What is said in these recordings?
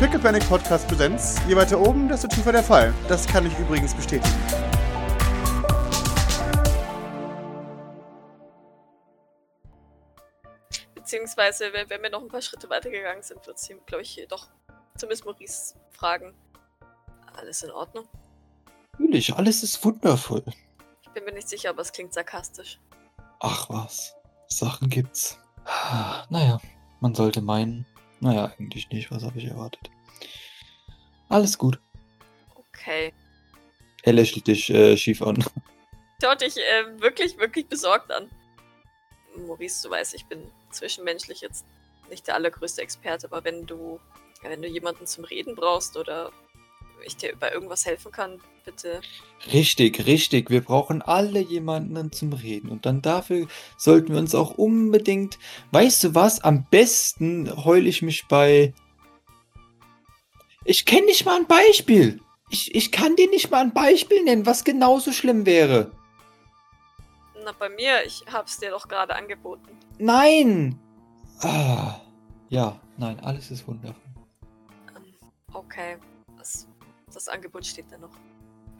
Pickle Panic Podcast Präsenz. Je weiter oben, desto tiefer der Fall. Das kann ich übrigens bestätigen. Beziehungsweise, wenn, wir noch ein paar Schritte weitergegangen sind, wird sie, glaube ich, doch zumindest Maurice fragen. Alles in Ordnung? Natürlich, alles ist wundervoll. Ich bin mir nicht sicher, aber es klingt sarkastisch. Ach was, Sachen gibt's. Ah, Naja, man sollte meinen. Naja, eigentlich nicht. Was habe ich erwartet? Alles gut. Okay. Er lächelt dich äh, schief an. Schaut dich äh, wirklich, wirklich besorgt an. Maurice, du weißt, ich bin zwischenmenschlich jetzt nicht der allergrößte Experte, aber wenn du, wenn du jemanden zum Reden brauchst oder ich dir bei irgendwas helfen kann, bitte. Richtig, richtig. Wir brauchen alle jemanden zum Reden. Und dann dafür sollten wir uns auch unbedingt. Weißt du was? Am besten heule ich mich bei. Ich kenne nicht mal ein Beispiel. Ich, ich kann dir nicht mal ein Beispiel nennen, was genauso schlimm wäre. Na, bei mir, ich hab's dir doch gerade angeboten. Nein! Ah, ja, nein, alles ist wundervoll. Ähm, okay. Das, das Angebot steht da noch.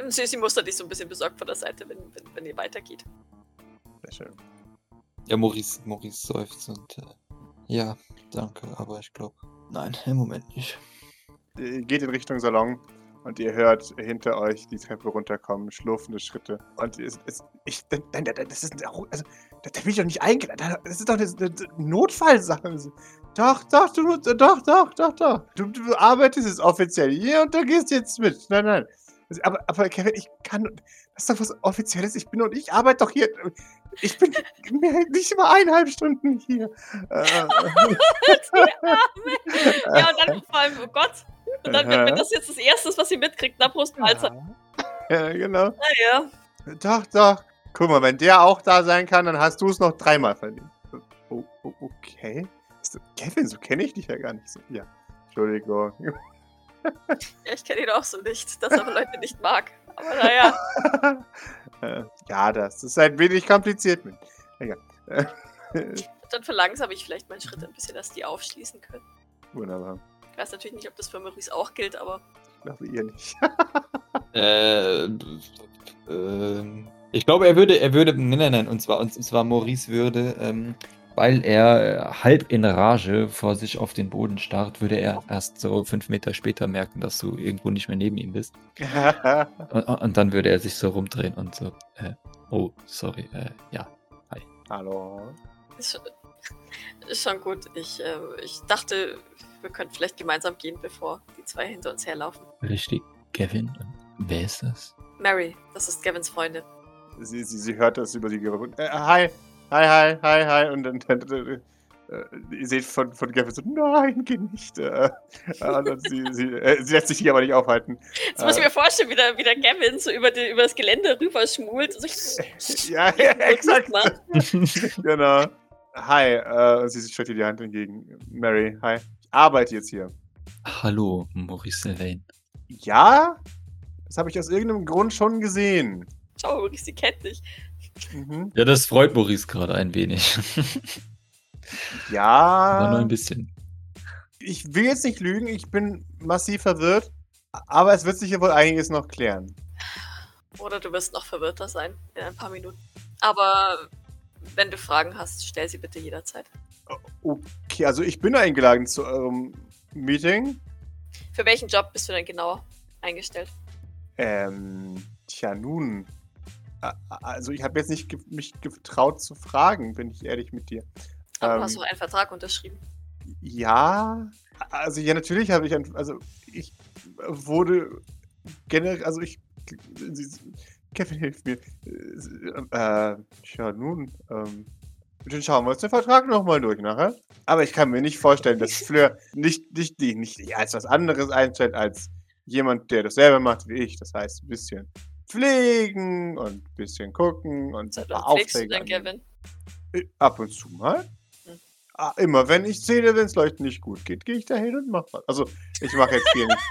Sie, sie mustert dich so ein bisschen besorgt von der Seite, wenn, wenn, wenn ihr weitergeht. Sehr schön. Ja, Maurice, Maurice seufzt und. Äh, ja, danke, aber ich glaube. Nein, im Moment nicht. Ihr geht in Richtung Salon und ihr hört hinter euch die Treppe runterkommen, schlurfende Schritte. Und es, es, ich, nein, nein, das ist, also, da, will ich doch nicht eingeladen. Das ist doch eine, eine Notfallsache. Doch, doch, du, doch, doch, doch, doch. Du, du arbeitest jetzt offiziell hier und da gehst jetzt mit. Nein, nein. Aber, aber Kevin, ich kann. Das ist doch was Offizielles. Ich bin und ich arbeite doch hier. Ich bin mehr, nicht mal eineinhalb Stunden hier. Äh, Ja, und dann vor allem, oh Gott. Und dann, wenn, wenn das jetzt das Erste ist, was sie mitkriegt, na Prost Mahlzeit. ja, genau. Naja. Doch, doch. Guck mal, wenn der auch da sein kann, dann hast du es noch dreimal verdient. Oh, okay. Das- Kevin, so kenne ich dich ja gar nicht. So. Ja, Entschuldigung. Ja, ich kenne ihn auch so nicht, dass er Leute nicht mag. Aber naja. Äh, ja, das ist ein wenig kompliziert. Mit. Egal. Dann verlangsame ich vielleicht meinen Schritt ein bisschen, dass die aufschließen können. Wunderbar. Ich weiß natürlich nicht, ob das für Maurice auch gilt, aber Ich glaube, ihr nicht. Äh, ähm, ich glaube, er würde, er würde, nein, nein, nein, und zwar, und zwar Maurice würde, ähm, weil er äh, halb in Rage vor sich auf den Boden starrt, würde er erst so fünf Meter später merken, dass du irgendwo nicht mehr neben ihm bist. Und, und dann würde er sich so rumdrehen und so, äh, oh, sorry, äh, ja, Hallo. ist schon, ist schon gut. Ich, äh, ich dachte, wir könnten vielleicht gemeinsam gehen, bevor die zwei hinter uns herlaufen. richtig, Kevin, und wer ist das? Mary, das ist Gavins Freundin. Sie, sie, sie hört das über die Gerüchte. Äh, hi, hi, hi, hi, hi. Und dann, dann äh, äh, ihr seht von, von Kevin so, nein, geh nicht. Äh, äh, sie, sie, äh, sie lässt sich hier aber nicht aufhalten. Jetzt muss ich Äh. mir vorstellen, wie der, wie der Gavin so über, die, über das Gelände rüber schmult. und So, Ja, ja, exakt. Genau. Hi, äh, sie streckt dir die Hand entgegen. Mary, hi. Ich arbeite jetzt hier. Hallo, Maurice Sylvain. Ja? Das habe ich aus irgendeinem Grund schon gesehen. Schau, Maurice, sie kennt dich. Mhm. Ja, das freut Maurice gerade ein wenig. Aber nur Ja, ein bisschen. ich will jetzt nicht lügen, ich bin massiv verwirrt, aber es wird sich hier wohl einiges noch klären. Oder du wirst noch verwirrter sein in ein paar Minuten. Aber wenn du Fragen hast, stell sie bitte jederzeit. Okay, also ich bin eingeladen zu eurem Meeting. Für welchen Job bist du denn genauer eingestellt? Ähm, tja, nun. Also ich habe jetzt nicht mich getraut zu fragen, bin ich ehrlich mit dir. Aber Ähm, du hast du einen Vertrag unterschrieben? Ja, also ja, natürlich habe ich ein, also ich wurde generell, also ich, Kevin hilft mir. Äh, tja, nun, ähm, dann schauen wir uns den Vertrag nochmal durch nachher. Aber ich kann mir nicht vorstellen, dass Fleur nicht, nicht, nicht, nicht als was anderes einstellt, als jemand, der dasselbe macht wie ich. Das heißt, ein bisschen pflegen und ein bisschen gucken und Seit wann paar pflegst du Aufträge denn. Gavin? Äh, Ab und zu mal. Hm. Ah, immer wenn ich sehe, wenn es Leuten nicht gut geht, gehe ich da hin und mache was. Also, ich mache jetzt hier nicht.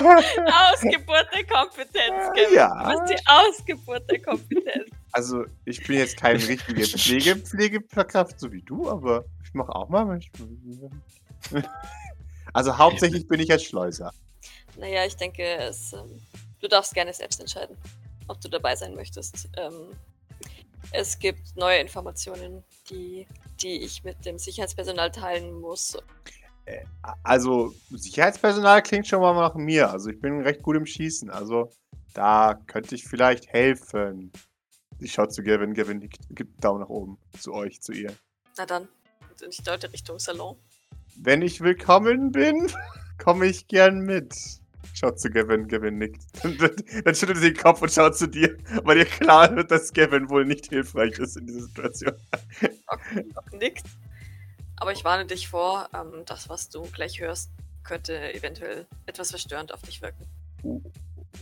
Ausgeburt der Kompetenz, Gavin. Ja. Du bist die Ausgeburt der Kompetenz. Also, ich bin jetzt kein richtiger Pflege, Pflegekraft, so wie du, aber ich mache auch mal. manchmal- Also hauptsächlich bin ich jetzt Schleuser. Naja, ich denke, es, ähm, du darfst gerne selbst entscheiden, ob du dabei sein möchtest. Ähm, es gibt neue Informationen, die, die ich mit dem Sicherheitspersonal teilen muss. Äh, Also Sicherheitspersonal klingt schon mal nach mir. Also ich bin recht gut im Schießen. Also da könnte ich vielleicht helfen. Ich schaue zu Gavin. Gavin gibt einen Daumen nach oben. Zu euch, zu ihr. Na dann, und ich deute Richtung Salon. Wenn ich willkommen bin, komme ich gern mit. Schaut zu Gavin, Gavin nickt. Dann, schüttelt sie den Kopf und schaut zu dir, weil ihr klar wird, dass Gavin wohl nicht hilfreich ist in dieser Situation. Nickt. Aber ich warne dich vor, ähm, das, was du gleich hörst, könnte eventuell etwas verstörend auf dich wirken. O-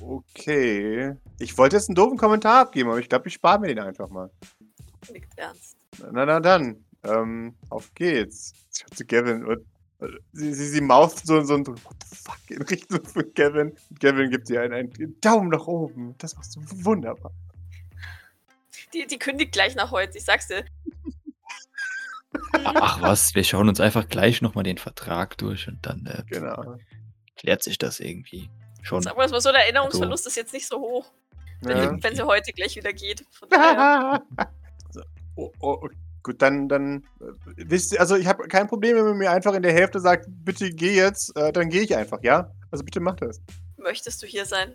Okay. Ich wollte jetzt einen doofen Kommentar abgeben, aber ich glaube, ich spare mir den einfach mal. Nickt ernst. Na, na dann. Ähm, auf geht's. Schaut zu Gavin und sie, sie, sie mauft so, so ein What the fuck in Richtung von Gavin. Gavin gibt ihr einen, einen Daumen nach oben. Das machst du wunderbar. Die, die kündigt gleich nach heute, ich sag's dir. Ach was, wir schauen uns einfach gleich nochmal den Vertrag durch und dann äh, Genau. klärt sich das irgendwie schon. Sagen wir es mal so, der Erinnerungsverlust ist jetzt nicht so hoch, wenn, Ja. wenn sie heute gleich wieder geht. So. oh, oh, oh, gut, dann, dann äh, wisst ihr, also ich habe kein Problem, wenn man mir einfach in der Hälfte sagt, bitte geh jetzt, äh, dann gehe ich einfach, ja? Also bitte mach das. möchtest du hier sein?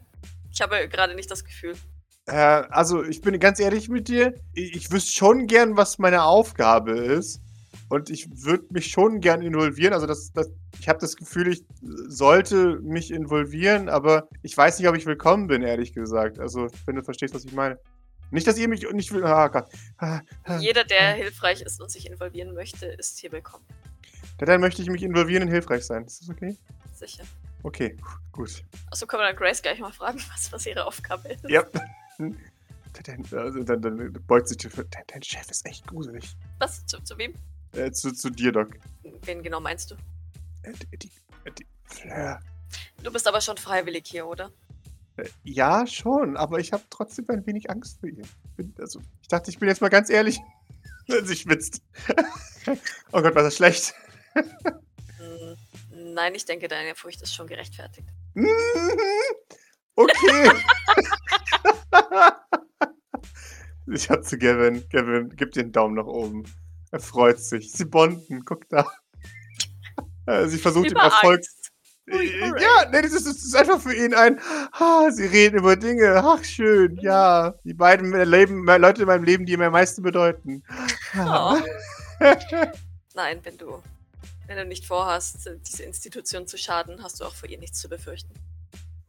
Ich habe gerade nicht das Gefühl. Äh, also, ich bin ganz ehrlich mit dir. Ich, ich wüsste schon gern, was meine Aufgabe ist. Und ich würde mich schon gern involvieren. Also, das, das, ich habe das Gefühl, ich sollte mich involvieren, aber ich weiß nicht, ob ich willkommen bin, ehrlich gesagt. Also, wenn du verstehst, was ich meine. Nicht, dass ihr mich nicht will. Ah, Gott. Ah, ah. Jeder, der hilfreich ist und sich involvieren möchte, ist hier willkommen. Dann möchte ich mich involvieren und hilfreich sein. Ist das okay? Sicher. Okay, gut. Achso, können wir dann Grace gleich mal fragen, was, was ihre Aufgabe ist. Ja. Dann, dann, dann beugt sich dein, dein Chef ist echt gruselig. Was? Zu, zu wem? Äh, zu, zu dir, Doc. Wen genau meinst du? Äh, die, die, die Fleur. Du bist aber schon freiwillig hier, oder? Äh, Ja, schon, aber ich habe trotzdem ein wenig Angst vor ihr. Bin, also, ich dachte, ich bin jetzt mal ganz ehrlich. Sie schwitzt. oh Gott, war das schlecht. Hm, Nein, ich denke, deine Furcht ist schon gerechtfertigt. Okay. ich hab zu Gavin. Gavin, gib dir einen Daumen nach oben. Er freut sich. Sie bonden, guck da. Sie versucht ihm Über Erfolg. Angst. Äh. Ja, nee, das ist, das ist einfach für ihn ein. Ah, sie reden über Dinge. Ach, schön. Ja, die beiden Leben, Leute in meinem Leben, die mir am meisten bedeuten. Ah. Nein, wenn du, wenn du nicht vorhast, diese Institution zu schaden, hast du auch vor ihr nichts zu befürchten.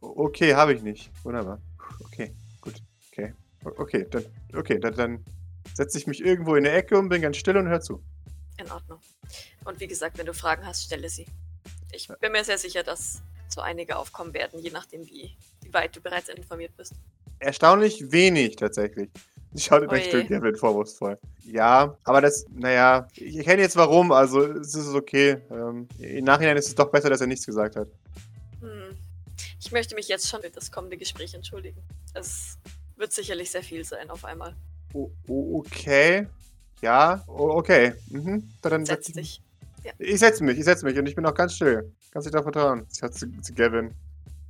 Okay, habe ich nicht. Wunderbar. Okay, gut. Okay. Okay, dann, okay, dann, dann setze ich mich irgendwo in der Ecke und bin ganz still und hör zu. In Ordnung. Und wie gesagt, wenn du Fragen hast, stelle sie. Ich bin mir sehr sicher, dass so einige aufkommen werden, je nachdem, wie, wie weit du bereits informiert bist. Erstaunlich wenig tatsächlich. Schaut in Oje. Richtung Gavin vorwurfsvoll. Ja, aber das, naja, ich erkenne jetzt warum, also es ist okay. Ähm, Im Nachhinein ist es doch besser, dass er nichts gesagt hat. Hm. Ich möchte mich jetzt schon für das kommende Gespräch entschuldigen. Es wird sicherlich sehr viel sein auf einmal. O okay. Ja, okay. Mhm. Dann Setz setz ich dich. Ich setze mich, ich setze mich und ich bin auch ganz still. Kannst dich da vertrauen. Ich hat zu, zu Gavin.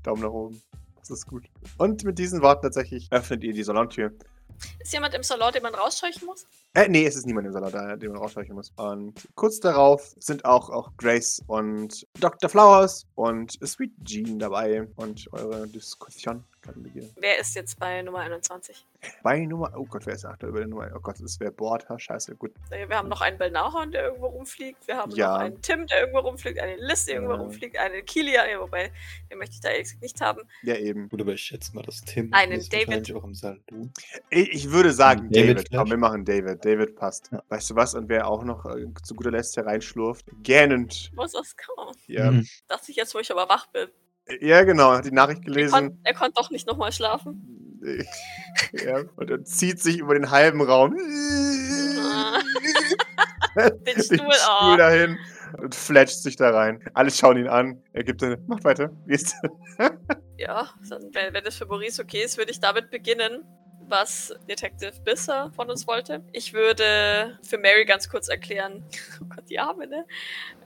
Daumen nach oben. Das ist gut. Und mit diesen Worten tatsächlich öffnet ihr die Salontür. Ist jemand im Salon, den man rausscheuchen muss? Äh, nee, es ist niemand im Salon, da, den man rausscheuchen muss. Und kurz darauf sind auch, auch Grace und Dr. Flowers und Sweet Jean dabei. Und eure Diskussion kann beginnen. Wer ist jetzt bei Nummer 21? Bei Nummer. Oh Gott, wer ist aktuell bei der Nummer? Oh Gott, das wäre Bord. Ha, scheiße, gut. Äh, Wir haben noch einen Belnahorn, der irgendwo rumfliegt. Wir haben Ja. noch einen Tim, der irgendwo rumfliegt. Eine Liz, die irgendwo Ja. rumfliegt. Eine Kilia, ja, wobei, den möchte ich da ehrlich nicht haben. Ja, eben. Gut, aber ich schätze mal, dass Tim Einen ist David. auch im Salon. Ich, ich würde sagen, David David. Komm, wir machen David. David passt. Ja. Weißt du was? Und wer auch noch äh, zu guter Letzt hereinschlurft? Gähnend. Muss das kommen? Ja, Mhm. Dachte ich jetzt, wo ich aber wach bin. ja genau. Hat die Nachricht Er, gelesen. kon er konnte doch nicht nochmal schlafen. ja, und er zieht sich über den halben Raum. Den Stuhl, oh. dahin und fletscht sich da rein. Alle schauen ihn an. Er gibt eine. Macht weiter. Wie ist Ja, dann, wenn, wenn das für Maurice okay ist, würde ich damit beginnen. Was Detective Bisser von uns wollte. Ich würde für Mary ganz kurz erklären, oh Gott, die Arme, ne?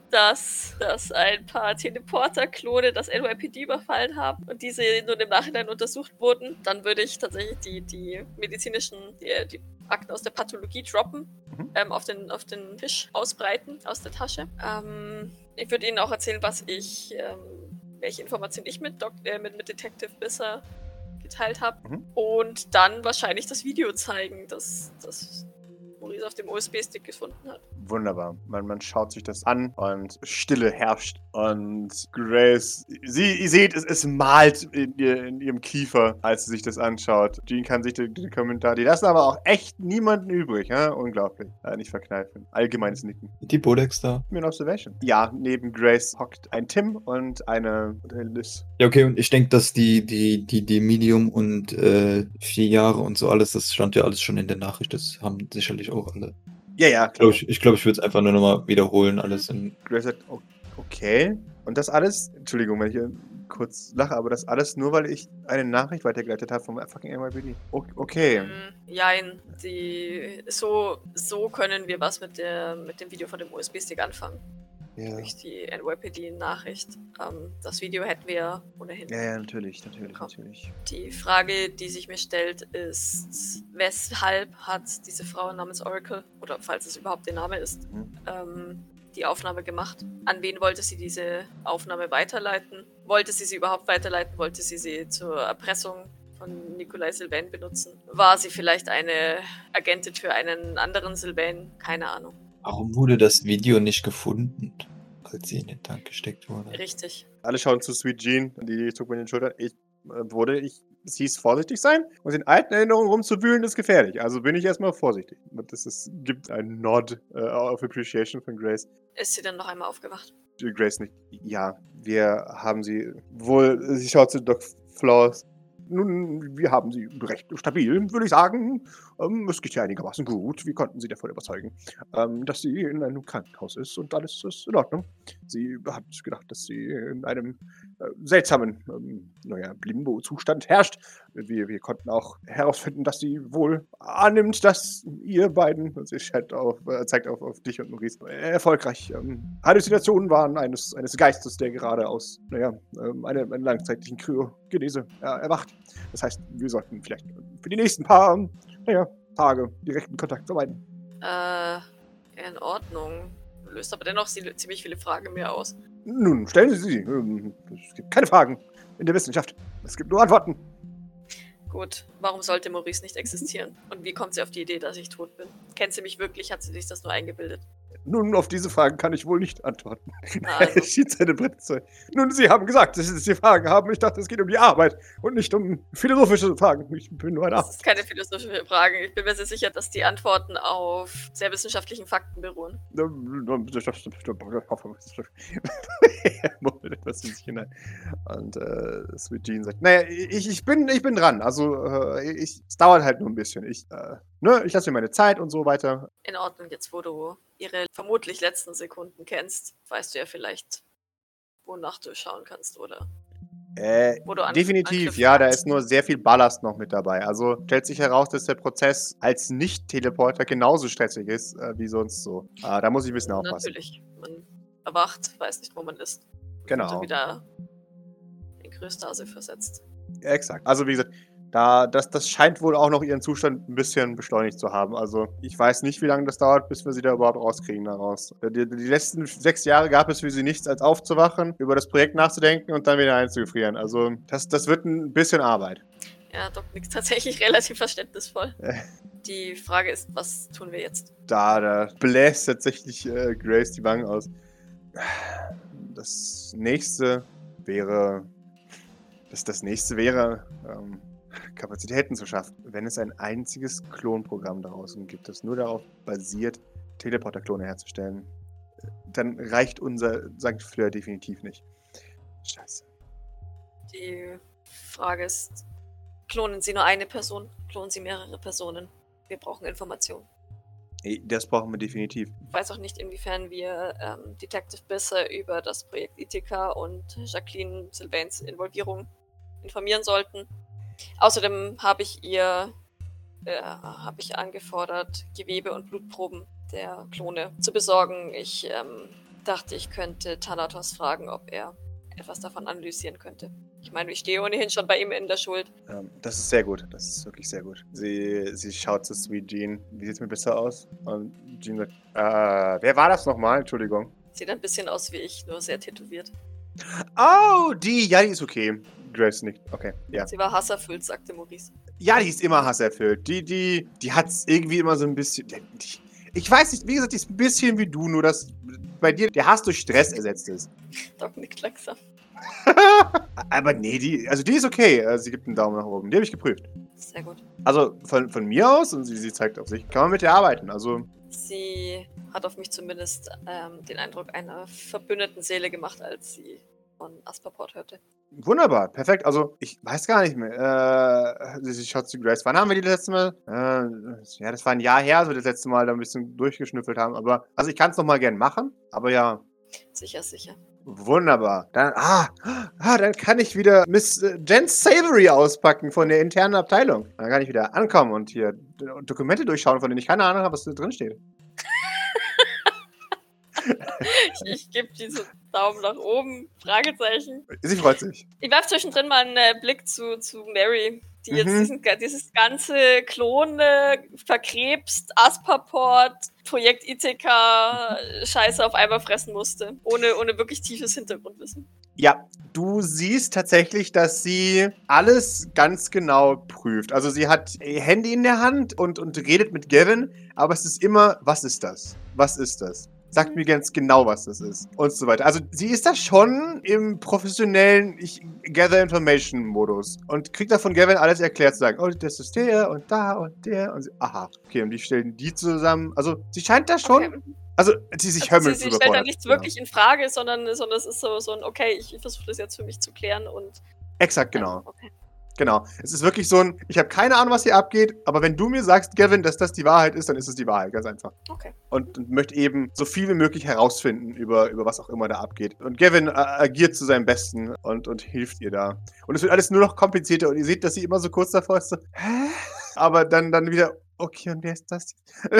Dass, dass ein paar Teleporter-Klone das NYPD überfallen haben und diese nun im Nachhinein untersucht wurden. Dann würde ich tatsächlich die, die medizinischen, die, die Akten aus der Pathologie droppen, Mhm. ähm, auf, den, auf den Tisch ausbreiten aus der Tasche. Ähm, ich würde Ihnen auch erzählen, was ich, ähm, welche Informationen ich mit, Doc äh, mit, mit Detective Bisser geteilt habe. Mhm. Und dann wahrscheinlich das Video zeigen, das, das Maurice auf dem USB-Stick gefunden hat. Wunderbar. Man, man schaut sich das an und Stille herrscht. Und Grace, sie, ihr seht, es, es malt in, ihr, in ihrem Kiefer, als sie sich das anschaut. Jean kann sich den, den Kommentar, die lassen aber auch echt niemanden übrig. Ja? Unglaublich. Äh, nicht verkneifen. Allgemeines Nicken. Die Bodex da. Mir Observation. Ja, neben Grace hockt ein Tim und eine, eine Liz. Ja, okay, und ich denke, dass die, die, die, die Medium und äh, vier Jahre und so alles, das stand ja alles schon in der Nachricht. Das haben sicherlich auch alle. Ja, ja, Ich glaube, ich, ich, glaub, ich würde es einfach nur nochmal wiederholen, alles in. Grace sagt, "O- okay. Und das alles, Entschuldigung, wenn ich hier kurz lache, aber das alles nur, weil ich eine Nachricht weitergeleitet habe vom fucking NYPD. Okay. Mm, Jein, die, so, so können wir was mit, der, mit dem Video von dem USB-Stick anfangen. Ja. Durch die NYPD-Nachricht. Ähm, das Video hätten wir ohnehin. Ja, ja, natürlich, natürlich, Komm. natürlich. Die Frage, die sich mir stellt, ist, weshalb hat diese Frau namens Oracle, oder falls es überhaupt der Name ist, Mhm. ähm, die Aufnahme gemacht? An wen wollte sie diese Aufnahme weiterleiten? Wollte sie sie überhaupt weiterleiten? Wollte sie sie zur Erpressung von Nikolai Sylvain benutzen? War sie vielleicht eine Agentin für einen anderen Sylvain? Keine Ahnung. Warum wurde das Video nicht gefunden, als sie in den Tank gesteckt wurde? Richtig. Alle schauen zu Sweet Jean, die zuckt mit den Schultern. Ich äh, wurde, ich, es hieß vorsichtig sein und in alten Erinnerungen rumzuwühlen ist gefährlich. Also bin ich erstmal vorsichtig. Und das ist, gibt einen Nod äh, of Appreciation von Grace. Ist sie dann noch einmal aufgewacht? Grace nicht. Ja, wir haben sie wohl, sie schaut zu Doc Flowers. Nun, wir haben sie recht stabil, würde ich sagen. Ähm, es geht ja einigermaßen gut. Wir konnten sie davon überzeugen, ähm, dass sie in einem Krankenhaus ist und alles ist in Ordnung. Sie hat gedacht, dass sie in einem äh, seltsamen, ähm, naja, Limbo-Zustand herrscht. Wir, wir konnten auch herausfinden, dass sie wohl annimmt, dass ihr beiden, sie scheint auf, äh, zeigt auf, auf dich und Maurice, äh, erfolgreich ähm, Halluzinationen waren eines, eines Geistes, der gerade aus, naja, ähm, einer, einer langzeitlichen Kryogenese äh, erwacht. Das heißt, wir sollten vielleicht für die nächsten paar, naja, Tage direkten Kontakt vermeiden. Äh, in Ordnung. Löst aber dennoch ziemlich viele Fragen mehr aus. Nun, stellen Sie sie. Ähm, Es gibt keine Fragen in der Wissenschaft. Es gibt nur Antworten. Gut, warum sollte Maurice nicht existieren? Und wie kommt sie auf die Idee, dass ich tot bin? Kennt sie mich wirklich? Hat sie sich das nur eingebildet? Nun, auf diese Fragen kann ich wohl nicht antworten. Also. Er schiebt seine Brille. Nun, Sie haben gesagt, dass Sie Fragen haben. Ich dachte, es geht um die Arbeit und nicht um philosophische Fragen. Ich bin nur ein Das Arzt. ist keine philosophische Frage. Ich bin mir sehr sicher, dass die Antworten auf sehr wissenschaftlichen Fakten beruhen. Er murmelt etwas in sich hinein. Und äh, Sweet Jean sagt, naja, ich, ich, bin, ich bin dran. Also, äh, ich, es dauert halt nur ein bisschen. Ich, äh, ne, ich lasse mir meine Zeit und so weiter. In Ordnung, jetzt wo du ihre vermutlich letzten Sekunden kennst, weißt du ja vielleicht, wonach du schauen kannst, oder? Äh, Wo du an- definitiv, ja, da ist nur sehr viel Ballast noch mit dabei. Also stellt sich heraus, dass der Prozess als Nicht-Teleporter genauso stressig ist äh, wie sonst so. Äh, da muss ich ein bisschen aufpassen. Natürlich. Man erwacht, weiß nicht, wo man ist. Und Genau. Dann wieder in Krystase versetzt. Ja, exakt. Also wie gesagt, da, das, das scheint wohl auch noch ihren Zustand ein bisschen beschleunigt zu haben. Also ich weiß nicht, wie lange das dauert, bis wir sie da überhaupt rauskriegen daraus. Die, die letzten sechs Jahre gab es für sie nichts, als aufzuwachen, über das Projekt nachzudenken und dann wieder einzufrieren. Also das, das wird ein bisschen Arbeit. Ja, Doc nickt tatsächlich relativ verständnisvoll. Äh. Die Frage ist, was tun wir jetzt? Da, da bläst tatsächlich äh, Grace die Wangen aus. Das nächste wäre. Das, das nächste wäre, ähm, Kapazitäten zu schaffen. Wenn es ein einziges Klonprogramm da draußen gibt, das nur darauf basiert, Teleporter-Klone herzustellen, dann reicht unser St. Fleur definitiv nicht. Scheiße. Die Frage ist, klonen Sie nur eine Person? Klonen Sie mehrere Personen? Wir brauchen Informationen. Das brauchen wir definitiv. Ich weiß auch nicht, inwiefern wir ähm, Detective Bisser über das Projekt Ithaca und Jacqueline Sylvains Involvierung informieren sollten. Außerdem habe ich ihr äh, habe ich angefordert, Gewebe und Blutproben der Klone zu besorgen. Ich ähm, dachte, ich könnte Thanatos fragen, ob er etwas davon analysieren könnte. Ich meine, ich stehe ohnehin schon bei ihm in der Schuld. Ähm, das ist sehr gut. Das ist wirklich sehr gut. Sie, sie schaut zu Sweet Jean. Wie sieht es mir besser aus? Und Jean wird. Äh, wer war das nochmal? Entschuldigung. Sieht ein bisschen aus wie ich, nur sehr tätowiert. Oh, die. Ja, die ist okay. Grace nicht. Okay, ja. Sie war hasserfüllt, sagte Maurice. Ja, die ist immer hasserfüllt. Die, die, die hat es irgendwie immer so ein bisschen. Die, ich weiß nicht, wie gesagt, die ist ein bisschen wie du, nur dass bei dir der Hass durch Stress ersetzt ist. Doc nickt langsam. Aber nee, die, also die ist okay. Also sie gibt einen Daumen nach oben. Die habe ich geprüft. Sehr gut. Also von, von mir aus, und sie, sie zeigt auf sich, kann man mit ihr arbeiten. Also Sie hat auf mich zumindest ähm, den Eindruck einer verbündeten Seele gemacht, als sie von Asperport hörte. wunderbar, perfekt. Also ich weiß gar nicht mehr. Äh, schaut zu Grace. Wann haben wir die das letzte Mal? Äh, ja, das war ein Jahr her, als wir das letzte Mal da ein bisschen durchgeschnüffelt haben. Aber also ich kann es nochmal gern machen. Aber ja, Sicher, sicher. Wunderbar. Dann, ah, ah, dann kann ich wieder Miss äh, Jen Savory auspacken von der internen Abteilung. Dann kann ich wieder ankommen und hier Dokumente durchschauen, von denen ich keine Ahnung habe, was da drin steht. Ich, ich gebe diesen Daumen nach oben, Fragezeichen. Sie freut sich. Ich werfe zwischendrin mal einen äh, Blick zu, zu Mary, die jetzt Mhm. diesen, dieses ganze Klone, verkrebst, Asperport, Projekt ITK, Scheiße auf einmal fressen musste. Ohne, ohne wirklich tiefes Hintergrundwissen. Ja, du siehst tatsächlich, dass sie alles ganz genau prüft. Also sie hat ihr Handy in der Hand und, und redet mit Gavin, aber es ist immer, was ist das? Was ist das? Sagt mir ganz genau, was das ist. Und so weiter. Also sie ist da schon im professionellen Ich Gather Information Modus und kriegt da von Gavin alles erklärt zu sagen, oh, das ist der und da und der und sie, aha. Okay, und die stellen die zusammen. Also sie scheint da schon, Okay. also sie sich Also Hömmel sie, zu sie stellt da überfordern. nichts Genau. wirklich in Frage, sondern, sondern es ist so, so ein, okay, ich versuche das jetzt für mich zu klären und. Exakt, ja, genau. okay. Genau. Es ist wirklich so ein, ich habe keine Ahnung, was hier abgeht, aber wenn du mir sagst, Gavin, dass das die Wahrheit ist, dann ist es die Wahrheit, ganz einfach. Okay. Und, und möchte eben so viel wie möglich herausfinden über, über was auch immer da abgeht. Und Gavin äh, agiert zu seinem Besten und, und hilft ihr da. Und es wird alles nur noch komplizierter und ihr seht, dass sie immer so kurz davor ist, so, hä? Aber dann, dann wieder, okay, und wer ist das?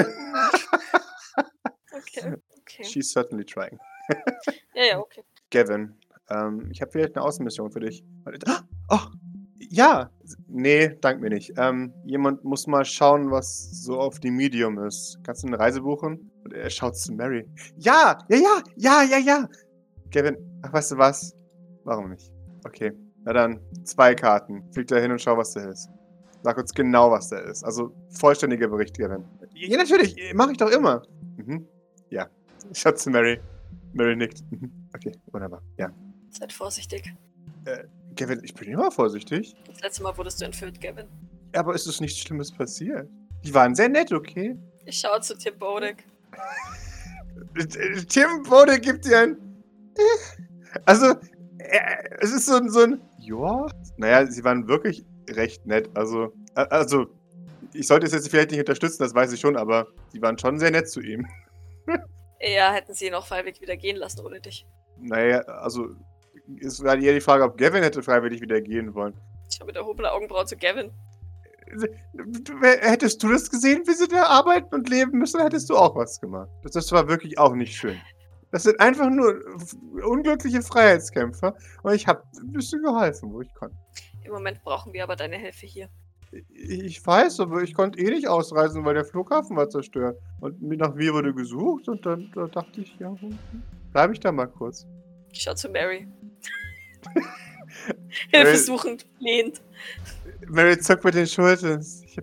Okay. Okay. She's certainly trying. Ja, ja, okay. Gavin, ähm, ich habe vielleicht eine Außenmission für dich. Oh, ja. Nee, dank mir nicht. Ähm, jemand muss mal schauen, was so auf die Medium ist. Kannst du eine Reise buchen? Und er schaut zu Mary. Ja, ja, ja, ja, ja, ja. Gavin, ach, weißt du was? Warum nicht? Okay, na dann, zwei Karten. Flieg da hin und schau, was da ist. Sag uns genau, was da ist. Also, vollständiger Bericht, Gavin. Ja, natürlich, mache ich doch immer. Mhm. Ja, schaut zu Mary. Mary nickt. Mhm. Okay, wunderbar. Ja. Seid vorsichtig. Gavin, ich bin immer vorsichtig. Das letzte Mal wurdest du entführt, Gavin. Aber ist es nichts Schlimmes passiert? Die waren sehr nett, okay? Ich schaue zu Tim Bodek. Tim Bode gibt dir ein. Also, äh, es ist so ein, so ein. Ja. Naja, sie waren wirklich recht nett. Also, äh, also, ich sollte es jetzt vielleicht nicht unterstützen, das weiß ich schon, aber sie waren schon sehr nett zu ihm. Ja, hätten sie ihn auch freiwillig wieder gehen lassen ohne dich. Naja, also, es war eher die Frage, ob Gavin hätte freiwillig wieder gehen wollen. Ich schaue mit erhobener Augenbraue zu Gavin. Du- Hättest du das gesehen, wie sie da arbeiten und leben müssen, hättest du auch was gemacht. Das, war wirklich auch nicht schön. Das sind einfach nur unglückliche Freiheitskämpfer und ich habe ein bisschen geholfen, wo ich konnte. Im Moment brauchen wir aber deine Hilfe hier. Ich weiß, aber ich konnte eh nicht ausreisen, weil der Flughafen war zerstört. Und nach mir wurde gesucht und dann da dachte ich, ja, hm, bleibe ich da mal kurz. Ich schaue zu Mary. Hilfesuchend, lehnt. Mary zuckt mit den Schultern. Ich,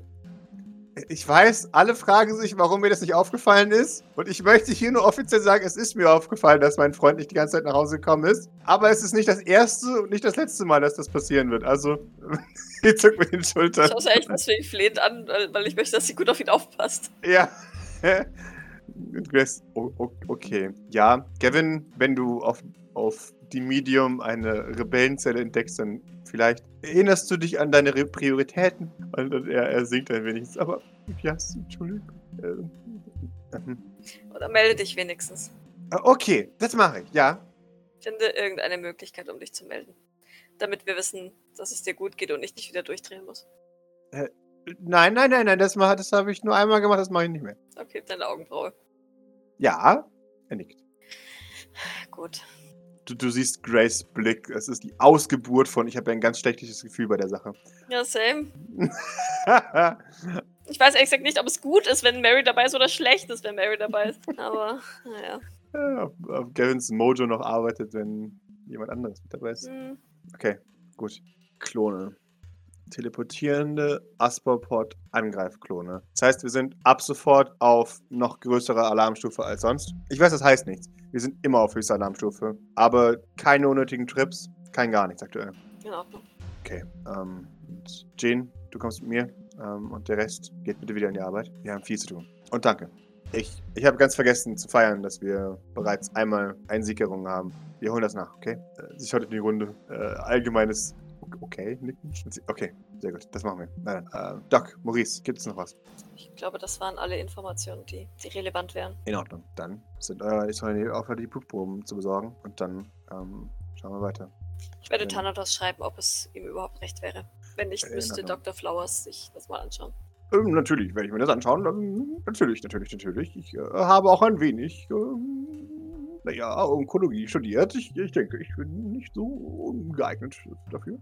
ich weiß, alle fragen sich, warum mir das nicht aufgefallen ist. Und ich möchte hier nur offiziell sagen, es ist mir aufgefallen, dass mein Freund nicht die ganze Zeit nach Hause gekommen ist. Aber es ist nicht das erste und nicht das letzte Mal, dass das passieren wird. Also, sie zuckt mit den Ich Schultern. schaue sie echt deswegen flehend an, weil, ich möchte, dass sie gut auf ihn aufpasst. Ja. Okay. Ja, Gavin, wenn du auf, auf die Medium eine Rebellenzelle entdeckst, dann vielleicht erinnerst du dich an deine Prioritäten. Und, und er, er singt ein wenig. Aber, ja, Entschuldigung. Ähm, mhm. Oder melde dich wenigstens. Ah, Okay, das mache ich, ja. Finde irgendeine Möglichkeit, um dich zu melden. Damit wir wissen, dass es dir gut geht und ich nicht wieder durchdrehen muss. Nein, nein, nein, nein, das, das habe ich nur einmal gemacht, das mache ich nicht mehr. Okay, deine Augenbraue. Ja, er nickt. Gut. Du, du siehst Grace Blick. Es ist die Ausgeburt von, ich habe ein ganz schlechtes Gefühl bei der Sache. Ja, same. Ich weiß ehrlich gesagt nicht, ob es gut ist, wenn Mary dabei ist oder schlecht ist, wenn Mary dabei ist. Aber, naja. Ja, ob, ob Gavins Mojo noch arbeitet, wenn jemand anderes mit dabei ist. Hm. Okay, gut. Klone. Teleportierende Asperport-Angreifklone. Das heißt, wir sind ab sofort auf noch größere Alarmstufe als sonst. Ich weiß, das heißt nichts. Wir sind immer auf höchster Alarmstufe. Aber keine unnötigen Trips, kein gar nichts aktuell. In Ordnung. Okay. Ähm, und Jean, du kommst mit mir. Ähm, und der Rest geht bitte wieder in die Arbeit. Wir haben viel zu tun. Und danke. Ich, ich habe ganz vergessen zu feiern, dass wir bereits einmal Einsicherungen haben. Wir holen das nach, okay? Äh, Sie schaut in die Runde. Äh, allgemeines Okay, nicken. Okay, sehr gut. Das machen wir. Na dann. Äh, Doc, Maurice, gibt es noch was? Ich glaube, das waren alle Informationen, die, die relevant wären. In Ordnung. Dann sind eure Israeli aufhört, die Blutproben zu besorgen. Und dann ähm, schauen wir weiter. Ich werde. Thanatos schreiben, ob es ihm überhaupt recht wäre. Wenn nicht, In müsste. Dr. Flowers sich das mal anschauen. Ähm, natürlich werde ich mir das anschauen. Ähm, natürlich, natürlich, natürlich. Ich äh, habe auch ein wenig, ähm, naja, Onkologie studiert. Ich, ich denke, ich bin nicht so ungeeignet dafür.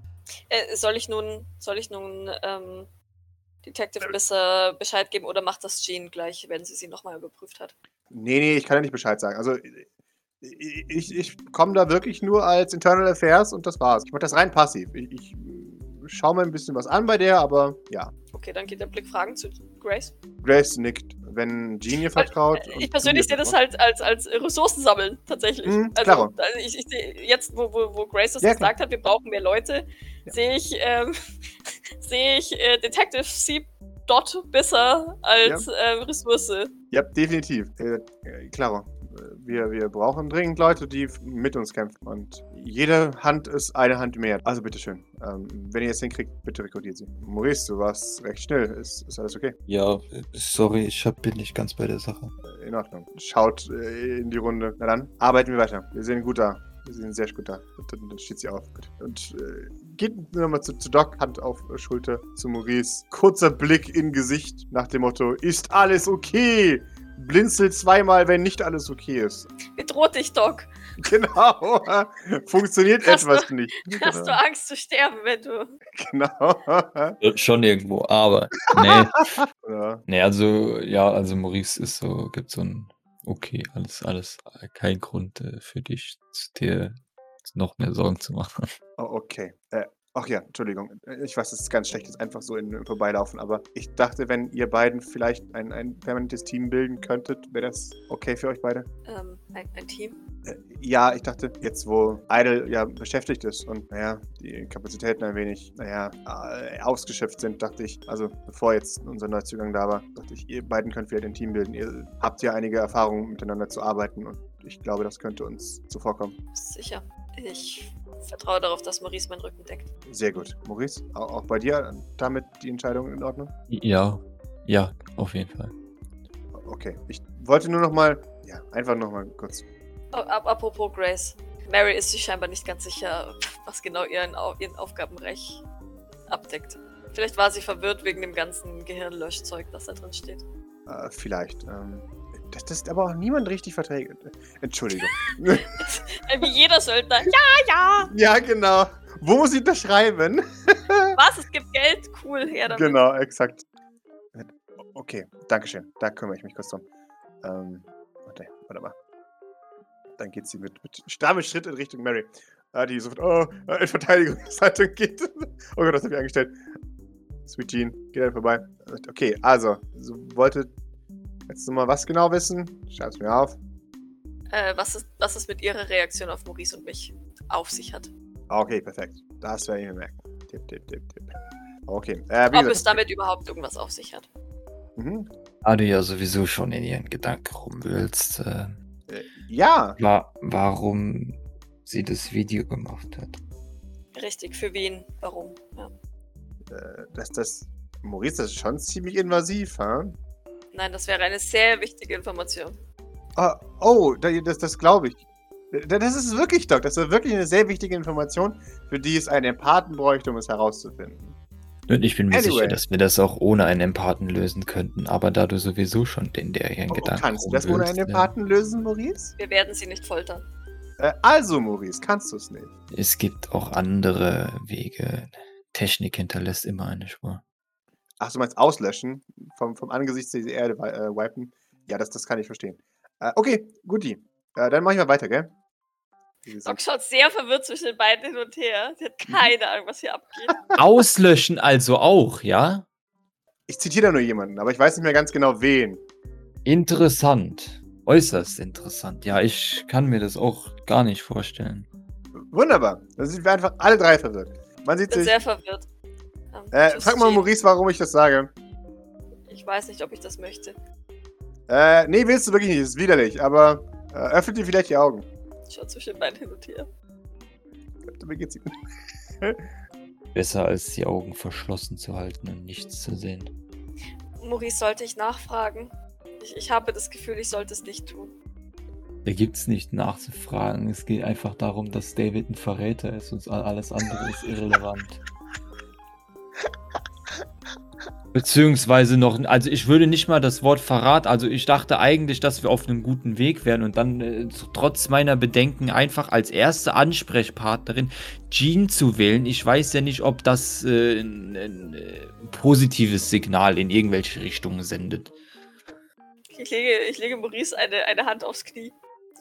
Äh, soll ich nun, soll ich nun ähm, Detective Messer Bescheid geben oder macht das Jean gleich, wenn sie sie nochmal überprüft hat? Nee, nee, ich kann ja nicht Bescheid sagen. Also, ich, ich, ich komme da wirklich nur als Internal Affairs und das war's. Ich mache das rein passiv. Ich, ich schaue mir ein bisschen was an bei der, aber ja. Okay, dann geht der Blick Fragen zu Grace. Grace nickt, wenn ihr vertraut. Äh, Ich persönlich sehe das halt als, als Ressourcen sammeln, tatsächlich. Mhm, also, klaro. also ich, ich sehe jetzt, wo, wo, wo Grace das Ja, gesagt hat, wir brauchen mehr Leute, Ja. sehe ich, ähm, sehe ich äh, Detective C. Dot besser als ähm, Ressource. Ja, definitiv. Äh, äh, klaro. Äh, Wir, wir brauchen dringend Leute, die mit uns kämpfen. Und jede Hand ist eine Hand mehr. Also bitteschön. Ähm, wenn ihr es hinkriegt, bitte rekordiert sie. Maurice, du warst recht schnell. Ist, ist alles okay? Ja, sorry, ich hab, bin nicht ganz bei der Sache. Äh, In Ordnung. Schaut äh, in die Runde. Na dann, arbeiten wir weiter. Wir sehen gut da. Wir sehen sehr gut da. Und dann, dann steht sie auf. Gut. Und äh, geht nochmal zu, zu Doc, Hand auf Schulter, zu Maurice. Kurzer Blick in Gesicht nach dem Motto: Ist alles okay? Blinzelt zweimal, wenn nicht alles okay ist. Bedroht dich, Doc. Genau. Funktioniert Hast etwas nicht. Hast du Angst zu sterben, wenn du. Genau. Äh, Schon irgendwo, aber. Nee. ja. nee, also, ja, also Maurice ist so, gibt so ein. Okay, alles, alles. Kein Grund äh, für dich, dir noch mehr Sorgen zu machen. Oh, okay. Äh, ach ja, Entschuldigung. Äh, Ich weiß, das ist ganz schlecht, das einfach so in, Vorbeilaufen, aber ich dachte, wenn ihr beiden vielleicht ein, ein permanentes Team bilden könntet, wäre das okay für euch beide? Ähm, ein, ein Team. Äh, ja, ich dachte, jetzt wo Idle ja beschäftigt ist und naja, die Kapazitäten ein wenig, naja, äh, ausgeschöpft sind, dachte ich, also bevor jetzt unser Neuzugang da war, dachte ich, ihr beiden könnt vielleicht ein Team bilden. Ihr habt ja einige Erfahrungen miteinander zu arbeiten und ich glaube, das könnte uns zuvorkommen. Sicher. Ich vertraue darauf, dass Maurice meinen Rücken deckt. Sehr gut. Maurice, au- auch bei dir damit die Entscheidung in Ordnung? Ja, ja, auf jeden Fall. Okay. Ich wollte nur noch mal, ja, einfach noch mal kurz. Ap apropos Grace. Mary ist sich scheinbar nicht ganz sicher, was genau ihren, Au- ihren Aufgabenbereich abdeckt. Vielleicht war sie verwirrt wegen dem ganzen Gehirnlöschzeug, das da drin steht. Äh, vielleicht. Ähm, das, das ist aber auch niemand richtig verträgt. Entschuldigung. Wie jeder Söldner. Ja, ja! ja, genau. Wo muss ich das schreiben? Was? Es gibt Geld? Cool, her damit. Genau, exakt. Okay, Dankeschön. Da kümmere ich mich kurz drum. Ähm, warte, warte mal. Dann geht sie mit, mit strammem Schritt in Richtung Mary. Äh, die sofort oh, äh, in Verteidigungshaltung geht. oh Gott, das habe ich angestellt. Sweet Jean, geht dann vorbei. Okay, also, so wollte jetzt nochmal was genau wissen? Schreib's mir auf. Äh, was, ist, was es mit ihrer Reaktion auf Maurice und mich auf sich hat. Ah, Okay, perfekt. Das werde ich mir merken. Tipp, tipp, tipp, tipp. Okay, äh, wie Ob gesagt, es damit überhaupt irgendwas auf sich hat. Mhm. Da du ja sowieso schon in ihren Gedanken rumwillst, äh, Äh, ja, wa warum sie das Video gemacht hat. Richtig, für wen? Warum? Ja. äh, das, das, Maurice, das ist schon ziemlich invasiv, ha? Nein, das wäre eine sehr wichtige Information. Ah, oh, da- das, das glaube ich. Da- Das ist wirklich, Doc. Das ist wirklich eine sehr wichtige Information, für die es einen Empathen bräuchte, um es herauszufinden. Und ich bin mir Anyway. sicher, dass wir das auch ohne einen Empathen lösen könnten. Aber da du sowieso schon den der ihren Oh, Gedanken kannst du das ohne einen Empathen lösen, Maurice? Wir werden sie nicht foltern. Äh, also, Maurice, kannst du es nicht. Es gibt auch andere Wege. Technik hinterlässt immer eine Spur. Ach, du meinst auslöschen? Vom, vom Angesicht dieser Erde äh, wipen? Ja, das, das kann ich verstehen. Äh, okay, guti. Äh, dann mach ich mal weiter, gell? Doc schaut sehr verwirrt zwischen den beiden hin und her. Sie hat Mhm. keine Ahnung, was hier abgeht. Auslöschen also auch, ja? Ich zitiere da nur jemanden, aber ich weiß nicht mehr ganz genau wen. Interessant. Äußerst interessant. Ja, ich kann mir das auch gar nicht vorstellen. Wunderbar. Dann sind wir einfach alle drei verwirrt. Man sieht Ich bin sich. sehr verwirrt. Ähm, Äh, frag mal. Maurice, warum ich das sage. Ich weiß nicht, ob ich das möchte. Äh, nee, willst du wirklich nicht. Das ist widerlich, aber äh, öffnet dir vielleicht die Augen. Schaut zwischen den beiden hin und her. Mir geht's ihm. Besser als die Augen verschlossen zu halten und nichts zu sehen. Maurice, sollte ich nachfragen? Ich, ich habe das Gefühl, ich sollte es nicht tun. Da gibt's nicht nachzufragen. Es geht einfach darum, dass David ein Verräter ist und alles andere ist irrelevant. Beziehungsweise noch, also ich würde nicht mal das Wort Verrat, also ich dachte eigentlich, dass wir auf einem guten Weg wären und dann äh, trotz meiner Bedenken einfach als erste Ansprechpartnerin Jean zu wählen. Ich weiß ja nicht, ob das äh, ein, ein äh, positives Signal in irgendwelche Richtungen sendet. Ich lege, ich lege Maurice eine, eine Hand aufs Knie.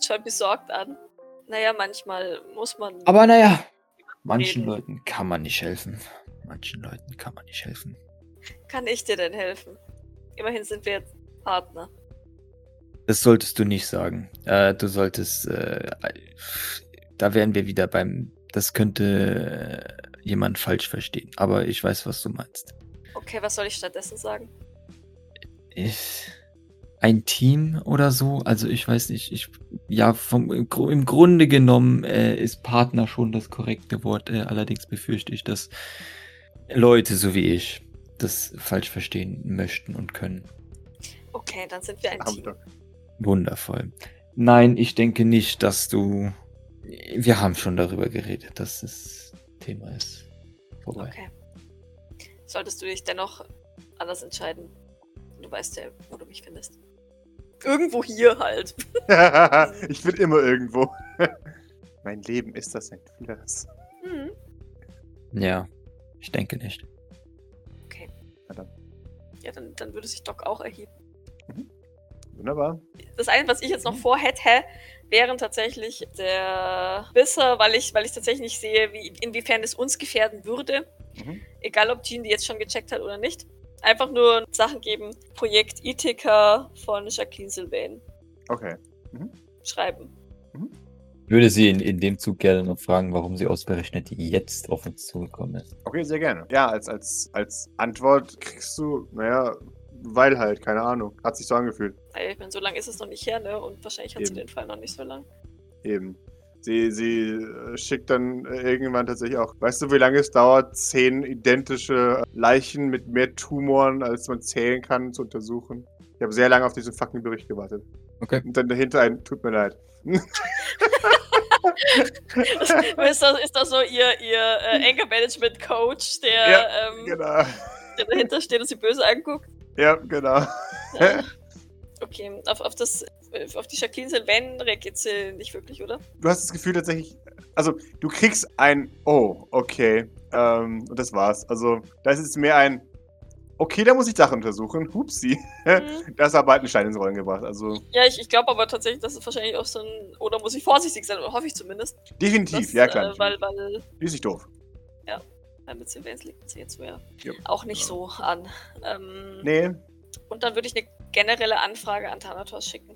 Schaut besorgt an. Naja, manchmal muss man. Aber naja, manchen Reden. Leuten kann man nicht helfen. Manchen Leuten kann man nicht helfen. Kann ich dir denn helfen? Immerhin sind wir jetzt Partner. Das solltest du nicht sagen. Äh, du solltest, äh, da wären wir wieder beim, das könnte jemand falsch verstehen. Aber ich weiß, was du meinst. Okay, was soll ich stattdessen sagen? Ich, ein Team oder so, also ich weiß nicht, ich, ja, vom, im Grunde genommen äh, ist Partner schon das korrekte Wort. Äh, allerdings befürchte ich, dass Leute so wie ich das falsch verstehen möchten und können. Okay, dann sind wir ein Team. Wundervoll. Nein, ich denke nicht, dass du. Wir haben schon darüber geredet, dass das Thema ist. Vorbei. Okay. Solltest du dich dennoch anders entscheiden, du weißt ja, wo du mich findest. Irgendwo hier halt. ich bin immer irgendwo. mein Leben ist das ein vieles. Hm. Ja, ich denke nicht. Ja, dann, dann würde sich Doc auch erheben. Wunderbar. Das eine, was ich jetzt noch vorhätte, wären tatsächlich der Bisser, weil ich, weil ich tatsächlich nicht sehe, wie, inwiefern es uns gefährden würde. Mhm. Egal, ob Jean die jetzt schon gecheckt hat oder nicht. Einfach nur Sachen geben. Projekt Ithaca von Jacqueline Sylvain Okay. schreiben. Ich würde sie in, in dem Zug gerne noch fragen, warum sie ausgerechnet jetzt auf uns zugekommen ist. Okay, sehr gerne. Ja, als, als, als Antwort kriegst du, naja, weil halt, keine Ahnung. Hat sich so angefühlt. Ich meine, so lange ist es noch nicht her, ne? Und wahrscheinlich hat sie Eben. den Fall noch nicht so lang. Eben. Sie, sie äh, schickt dann äh, irgendwann tatsächlich auch. Weißt du, wie lange es dauert, zehn identische Leichen mit mehr Tumoren, als man zählen kann, zu untersuchen? Ich habe sehr lange auf diesen fucking Bericht gewartet. Okay. Und dann dahinter ein, tut mir leid. ist, das, ist das so ihr, ihr äh, Anger Management Coach, der, Ja, ähm, Genau. der dahinter steht und sie böse anguckt? Ja, genau. Ja. Okay, auf, auf, das, auf die Jacqueline Sylvain reagiert sie nicht wirklich, oder? Du hast das Gefühl tatsächlich, also du kriegst ein Oh, okay. Ähm, und das war's. Also, da ist es mehr ein Okay, da muss ich Sachen untersuchen. Hupsi. Mhm. Da ist aber halt ein Stein ins Rollen gebracht. Also, Ja, ich, ich glaube aber tatsächlich, dass es wahrscheinlich auch so ein. Oder muss ich vorsichtig sein, oder hoffe ich zumindest. definitiv, dass, ja klar. Äh, weil, weil Die ist nicht doof. äh, mit Sylvains liegt sie jetzt so ja Ja. auch nicht so an. Ähm, Nee, Und dann würde ich eine generelle Anfrage an Thanatos schicken,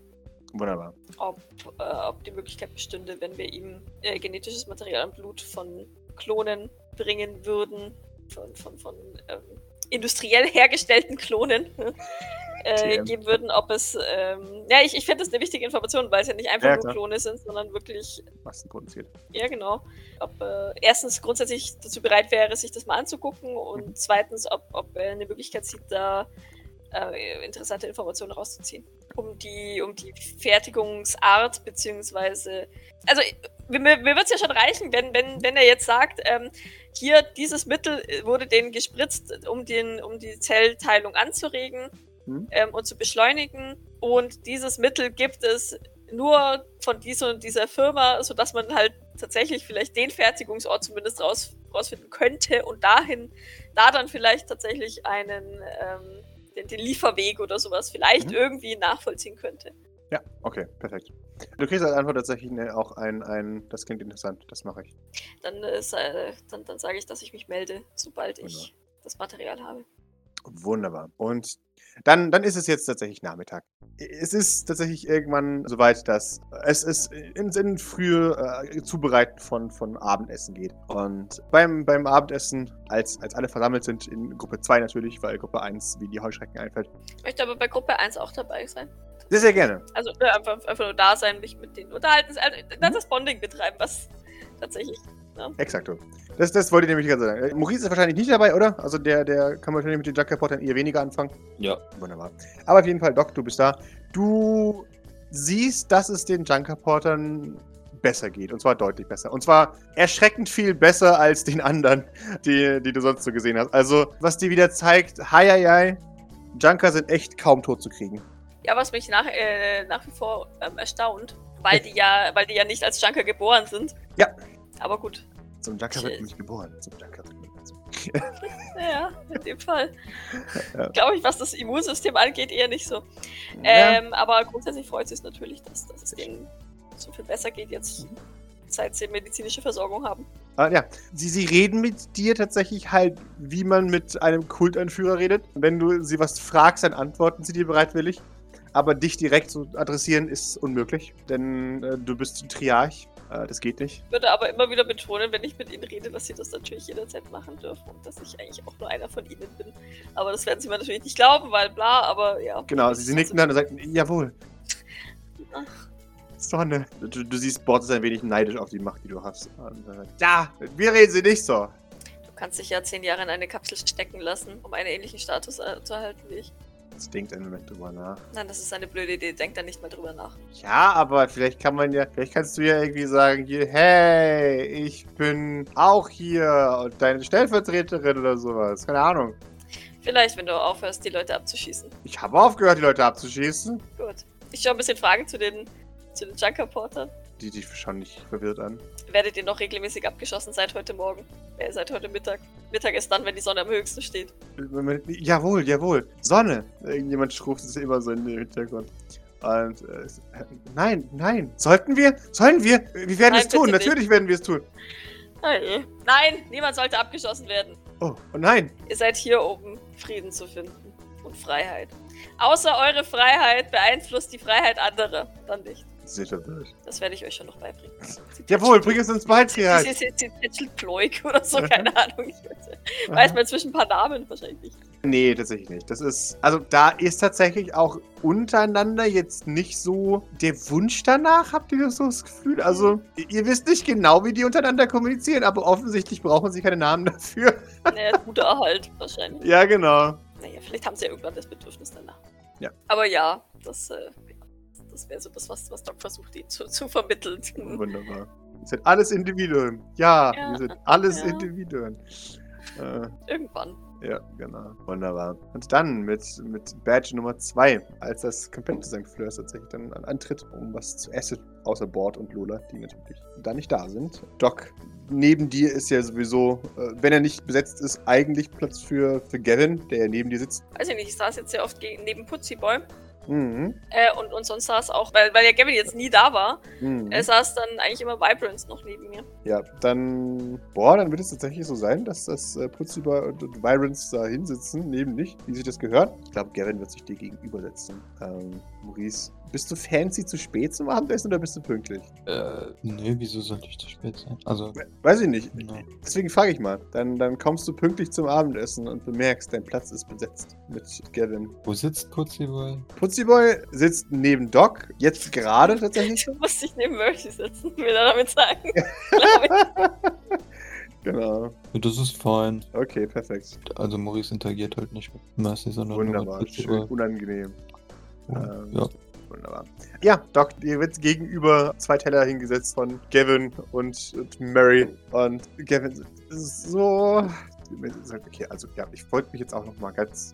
wunderbar. ob, äh, ob die Möglichkeit bestünde, wenn wir ihm äh, genetisches Material und Blut von Klonen bringen würden, von, von, von ähm, industriell hergestellten Klonen äh, geben würden, ob es. Ähm, ja, ich, ich finde das eine wichtige Information, weil es ja nicht einfach Ja, nur. Klone sind, sondern wirklich Was produziert. ja, genau. Ob äh, erstens grundsätzlich dazu bereit wäre, sich das mal anzugucken und Mhm. zweitens, ob, ob er eine Möglichkeit sieht, da äh, interessante Informationen rauszuziehen. um die, um die Fertigungsart, beziehungsweise. Also, mir, mir wird es ja schon reichen, wenn, wenn, wenn er jetzt sagt, ähm, hier, dieses Mittel wurde denen gespritzt, um, den, um die Zellteilung anzuregen Hm? ähm, und zu beschleunigen. Und dieses Mittel gibt es nur von dieser und dieser Firma, sodass man halt tatsächlich vielleicht den Fertigungsort zumindest raus, rausfinden könnte und dahin, da dann vielleicht tatsächlich einen, ähm, den, den Lieferweg oder sowas vielleicht Mhm. irgendwie nachvollziehen könnte. Ja, okay, perfekt. Du kriegst als Antwort tatsächlich auch ein, ein, das klingt interessant, das mache ich. Dann, äh, sa- dann, dann sage ich, dass ich mich melde, sobald ich das Material habe. Wunderbar. Und dann, dann ist es jetzt tatsächlich Nachmittag. Es ist tatsächlich irgendwann soweit, dass es, es ins in frühe äh, Zubereiten von, von Abendessen geht. Und beim, beim Abendessen, als, als alle versammelt sind, in Gruppe 2 natürlich, weil Gruppe 1 wie die Heuschrecken einfällt. Ich möchte aber bei Gruppe 1 auch dabei sein. Sehr, sehr gerne. Also äh, einfach, einfach nur da sein, mich mit denen unterhalten, also Mhm. das Bonding betreiben, was tatsächlich. Exakt. Das, das wollte ich nämlich gerade sagen. Äh, Maurice ist wahrscheinlich nicht dabei, oder? Also der, der kann wahrscheinlich mit den Junk-Reportern eher weniger anfangen. Ja. Wunderbar. Aber auf jeden Fall, Doc, du bist da. Du siehst, dass es den Junk-Reportern besser geht. Und zwar deutlich besser. Und zwar erschreckend viel besser als den anderen, die, die du sonst so gesehen hast. Also, was dir wieder zeigt, hi, hi, hi, Junker sind echt kaum tot zu kriegen. Ja, was mich nach, äh, nach wie vor ähm, erstaunt, weil die ja, weil die ja nicht als Junker geboren sind. Ja. Aber gut. Zum Junker wird nicht geboren. Zum Junker wird nicht geboren. Ja, in dem Fall. Ja. Glaube ich, was das Immunsystem angeht, eher nicht so. Ja. Ähm, aber grundsätzlich freut es sich natürlich, dass, dass es denen so viel besser geht jetzt, seit sie medizinische Versorgung haben. Ah, ja, sie, sie reden mit dir tatsächlich halt, wie man mit einem Kultanführer redet. Wenn du sie was fragst, dann antworten sie dir bereitwillig. Aber dich direkt zu adressieren ist unmöglich, denn äh, du bist ein Triarch. Äh, das geht nicht. Ich würde aber immer wieder betonen, wenn ich mit ihnen rede, dass sie das natürlich jederzeit machen dürfen und dass ich eigentlich auch nur einer von ihnen bin. Aber das werden sie mir natürlich nicht glauben, weil bla, aber ja. Genau, sie, sie nicken dann und sagen, jawohl, Sonne. Du, du siehst, Bord ist ein wenig neidisch auf die Macht, die du hast. Und, äh, ja, wir reden sie nicht so. Du kannst dich ja zehn Jahre in eine Kapsel stecken lassen, um einen ähnlichen Status äh, zu erhalten wie ich. Das denkt einen Moment drüber nach. Nein, das ist eine blöde Idee. Denk da nicht mal drüber nach. Ja, aber vielleicht kann man ja, vielleicht kannst du ja irgendwie sagen, hey, ich bin auch hier und deine Stellvertreterin oder sowas. Keine Ahnung. Vielleicht, wenn du aufhörst, die Leute abzuschießen. Ich habe aufgehört, die Leute abzuschießen. Gut. Ich schaue ein bisschen Fragen zu den, zu den Junker-Portern. Die dich schauen nicht verwirrt an. Werdet ihr noch regelmäßig abgeschossen seit heute Morgen? Äh, seit heute Mittag. Mittag ist dann, wenn die Sonne am höchsten steht. Jawohl, jawohl. Sonne. Irgendjemand schruft es immer so in den Hintergrund. Und äh, nein, nein. Sollten wir? Sollen wir? Wir werden Nein, es tun. bitte nicht. Natürlich werden wir es tun. Nein, niemand sollte abgeschossen werden. Oh, oh nein. Ihr seid hier, um Frieden zu finden. Und Freiheit. Außer eure Freiheit beeinflusst die Freiheit anderer. Dann nicht. Sehr verwirrt. Das werde ich euch schon noch beibringen. Jawohl, bring es uns bei, Sie, Triad. sie, sie, sie tätschelt Ploik oder so, keine Ahnung. Ich weiß, man inzwischen ein paar Namen wahrscheinlich nicht. Nee, tatsächlich nicht. Das ist, also da ist tatsächlich auch untereinander jetzt nicht so der Wunsch danach, habt ihr so das Gefühl? Also, ihr- ihr wisst nicht genau, wie die untereinander kommunizieren, aber offensichtlich brauchen sie keine Namen dafür. Naja, guter Erhalt wahrscheinlich. Ja, genau. Naja, vielleicht haben sie ja irgendwann das Bedürfnis danach. Ja. Aber ja, das, äh, das wäre so das, was, was Doc versucht, ihnen zu, zu vermitteln. Wunderbar. Ihr seid alles Individuen. Ja, Ja, ihr seid alles ja. Individuen. Äh, Irgendwann. ja, genau. Wunderbar. Und dann mit, mit Badge Nummer 2, als das komplette St. Fleurs tatsächlich dann an- antritt, um was zu essen, außer Bord und Lola, die natürlich da nicht da sind. Doc, neben dir ist ja sowieso, äh, wenn er nicht besetzt ist, eigentlich Platz für, für Gavin, der ja neben dir sitzt. Weiß ich nicht, ich saß jetzt sehr oft neben Putzi Boy. Mhm. Äh, und, und sonst saß auch, weil, weil ja Gavin jetzt nie da war, Mhm. äh, saß dann eigentlich immer Vibrance noch neben mir. Ja, dann, boah, dann wird es tatsächlich so sein, dass das äh, Putziber und, und Virens da hinsitzen, neben dich, wie sich das gehört. Ich glaube, Gavin wird sich dir gegenübersetzen. Ähm, Maurice, bist du fancy zu spät zum Abendessen oder bist du pünktlich? Äh, nee, wieso sollte ich zu spät sein? Also, Weiß ich nicht. no. Deswegen frage ich mal. Dann, dann kommst du pünktlich zum Abendessen und bemerkst, dein Platz ist besetzt mit Gavin. wo sitzt Putziboy? Putziboy sitzt neben Doc, jetzt gerade tatsächlich. Du musst dich neben Mercy sitzen, will er damit sagen. Genau. Ja, das ist fein. Okay, perfekt. Also Maurice interagiert halt nicht mit Mercy, sondern nur Wunderbar. mit Schön unangenehm. Ähm, ja. Wunderbar. Ja, Doc, ihr wird gegenüber zwei Teller hingesetzt von Gavin und, und Mary. Und Gavin so. Okay, also ja, ich wollte mich jetzt auch noch mal ganz.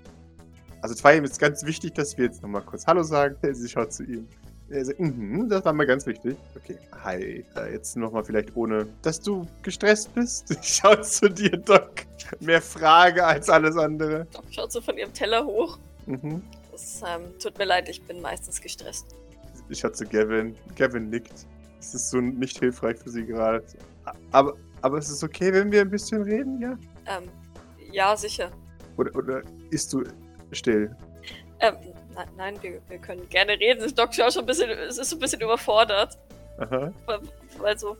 Also Twilight ist ganz wichtig, dass wir jetzt noch mal kurz Hallo sagen. Sie schaut zu ihm. Er sagt, mhm, das war mir ganz wichtig. Okay, hi. Äh, jetzt nochmal vielleicht ohne, dass du gestresst bist. Ich schau zu dir, Doc. Mehr Frage als alles andere. Doc schaut so von ihrem Teller hoch. Mhm. Das ähm, tut mir leid, ich bin meistens gestresst. Ich schaue zu Gavin. Gavin nickt. Es ist so nicht hilfreich für sie gerade. Aber, aber es ist okay, wenn wir ein bisschen reden, ja? Ähm, ja, sicher. Oder, oder isst du still? Ähm, nein, nein wir, wir können gerne reden. Das Doc schaut schon ein bisschen, es ist ein bisschen überfordert. Aha. Weil, weil so,